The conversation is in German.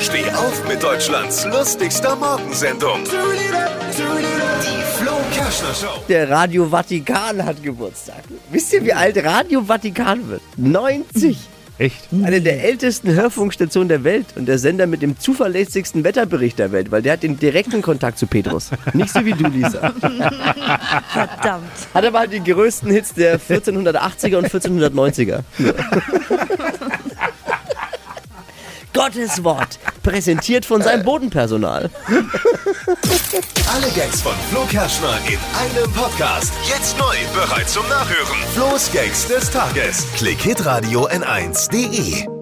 Steh auf mit Deutschlands lustigster Morgensendung. Die Flo Kerschner Show. Der Radio Vatikan hat Geburtstag. Wisst ihr, wie alt Radio Vatikan wird? 90. Echt? Eine der ältesten Hörfunkstationen der Welt und der Sender mit dem zuverlässigsten Wetterbericht der Welt, weil der hat den direkten Kontakt zu Petrus. Nicht so wie du, Lisa. Verdammt. Hat aber halt die größten Hits der 1480er und 1490er. Gottes Wort, präsentiert von seinem Bodenpersonal. Alle Gags von Flo Kerschner in einem Podcast. Jetzt neu, bereit zum Nachhören. Flo's Gags des Tages. Klick Hitradio N1.de.